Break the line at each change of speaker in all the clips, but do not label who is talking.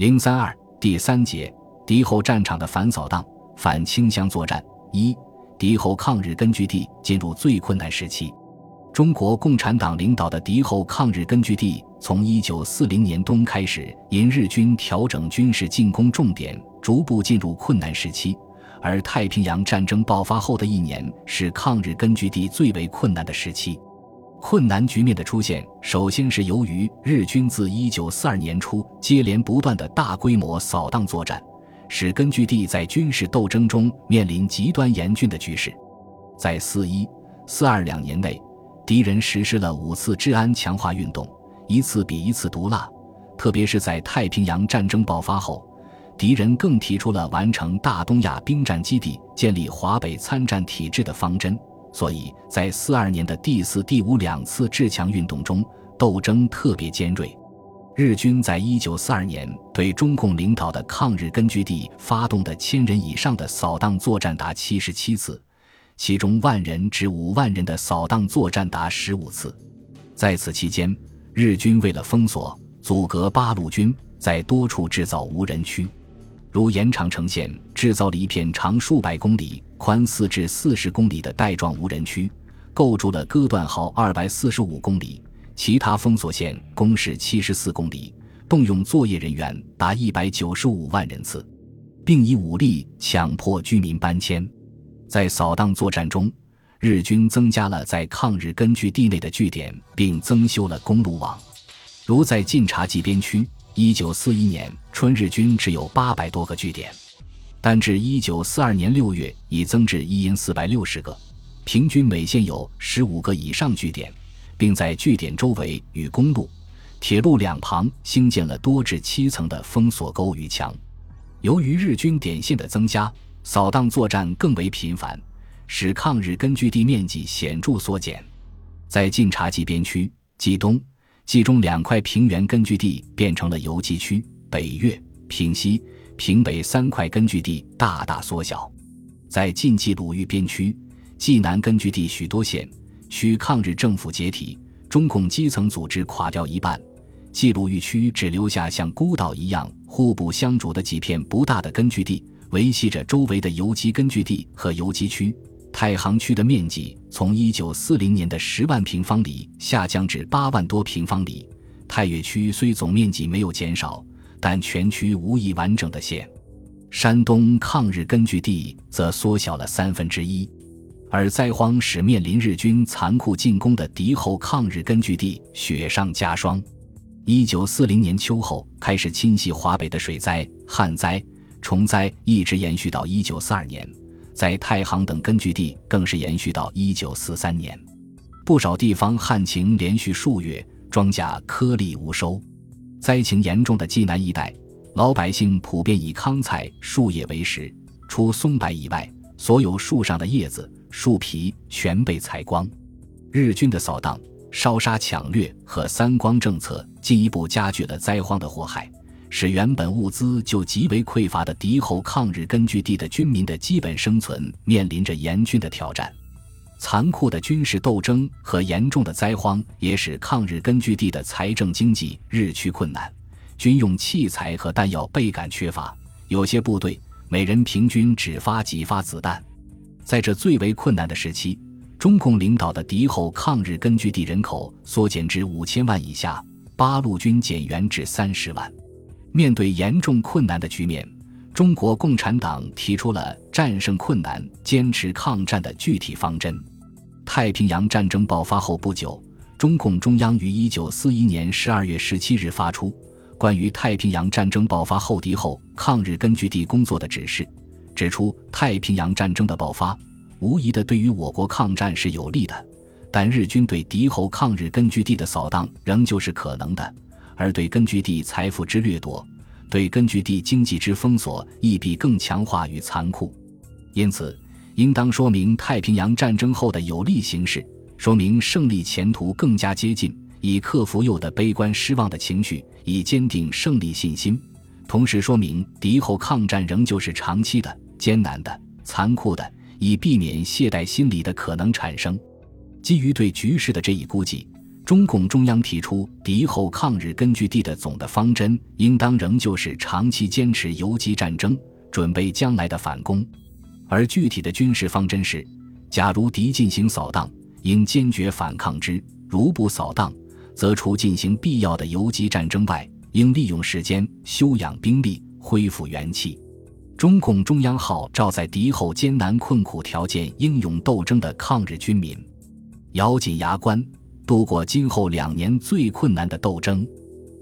零三二第三节敌后战场的反扫荡、反清乡作战一。敌后抗日根据地进入最困难时期。中国共产党领导的敌后抗日根据地从一九四零年冬开始，因日军调整军事进攻重点，逐步进入困难时期。而太平洋战争爆发后的一年是抗日根据地最为困难的时期。困难局面的出现，首先是由于日军自一九四二年初接连不断的大规模扫荡作战。使根据地在军事斗争中面临极端严峻的局势。在四一、四二两年内，敌人实施了五次治安强化运动，一次比一次毒辣。特别是在太平洋战争爆发后，敌人更提出了完成大东亚兵站基地、建立华北参战体制的方针。所以在四二年的第四、第五两次至强运动中，斗争特别尖锐。日军在一九四二年对中共领导的抗日根据地发动的千人以上的扫荡作战达七十七次，其中万人至五万人的扫荡作战达十五次。在此期间，日军为了封锁、阻隔八路军，在多处制造无人区，如延长城线制造了一片长数百公里、宽四至四十公里的带状无人区，构筑了割断壕二百四十五公里。其他封锁线攻势七十四公里，动用作业人员达一百九十五万人次，并以武力强迫居民搬迁。在扫荡作战中，日军增加了在抗日根据地内的据点，并增修了公路网。如在晋察冀边区，一九四一年春日军只有八百多个据点，但至一九四二年六月已增至一营四百六十个，平均每县有十五个以上据点。并在据点周围与公路、铁路两旁兴建了多至七层的封锁沟与墙。由于日军点线的增加，扫荡作战更为频繁，使抗日根据地面积显著缩减。在晋察冀边区、冀东、冀中两块平原根据地变成了游击区，北岳、平西、平北三块根据地大大缩小。在晋冀鲁豫边区、冀南根据地许多县。区抗日政府解体，中共基层组织垮掉一半，冀鲁豫区只留下像孤岛一样互不相主的几片不大的根据地，维系着周围的游击根据地和游击区。太行区的面积从一九四零年的十万平方里下降至八万多平方里。太岳区虽总面积没有减少，但全区无一完整的县。山东抗日根据地则缩小了三分之一。而灾荒使面临日军残酷进攻的敌后抗日根据地雪上加霜。一九四零年秋后开始侵袭华北的水灾、旱灾、虫灾，一直延续到一九四二年，在太行等根据地更是延续到一九四三年。不少地方旱情连续数月，庄稼颗粒无收。灾情严重的济南一带，老百姓普遍以糠菜、树叶为食，除松柏以外，所有树上的叶子。树皮全被采光，日军的扫荡、烧杀抢掠和三光政策进一步加剧了灾荒的祸害，使原本物资就极为匮乏的敌后抗日根据地的军民的基本生存面临着严峻的挑战。残酷的军事斗争和严重的灾荒也使抗日根据地的财政经济日趋困难，军用器材和弹药倍感缺乏，有些部队每人平均只发几发子弹。在这最为困难的时期，中共领导的敌后抗日根据地人口缩减至五千万以下，八路军减员至三十万。面对严重困难的局面，中国共产党提出了战胜困难、坚持抗战的具体方针。太平洋战争爆发后不久，中共中央于一九四一年十二月十七日发出关于太平洋战争爆发后敌后抗日根据地工作的指示。指出，太平洋战争的爆发，无疑的对于我国抗战是有利的，但日军对敌后抗日根据地的扫荡仍旧是可能的，而对根据地财富之掠夺，对根据地经济之封锁，亦必更强化与残酷。因此，应当说明太平洋战争后的有利形势，说明胜利前途更加接近，以克服有的悲观失望的情绪，以坚定胜利信心，同时说明敌后抗战仍旧是长期的。艰难的、残酷的，以避免懈怠心理的可能产生。基于对局势的这一估计，中共中央提出敌后抗日根据地的总的方针，应当仍旧是长期坚持游击战争，准备将来的反攻；而具体的军事方针是：假如敌进行扫荡，应坚决反抗之；如不扫荡，则除进行必要的游击战争外，应利用时间休养兵力，恢复元气。中共中央号召在敌后艰难困苦条件英勇斗争的抗日军民，咬紧牙关。度过今后两年最困难的斗争。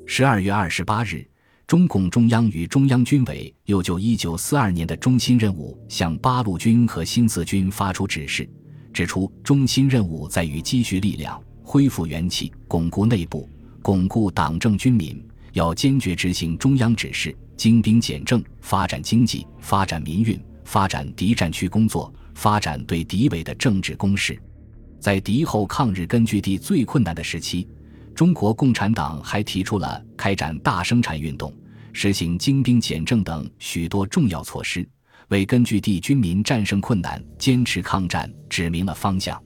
十二月二十八日，中共中央与中央军委又就一九四二年的中心任务向八路军和新四军发出指示，指出中心任务在于积蓄力量、恢复元气、巩固内部、巩固党政军民，要坚决执行中央指示，精兵简政，发展经济，发展民运，发展敌占区工作，发展对敌伪的政治攻势。在敌后抗日根据地最困难的时期，中国共产党还提出了开展大生产运动、实行精兵简政等许多重要措施，为根据地军民战胜困难、坚持抗战指明了方向。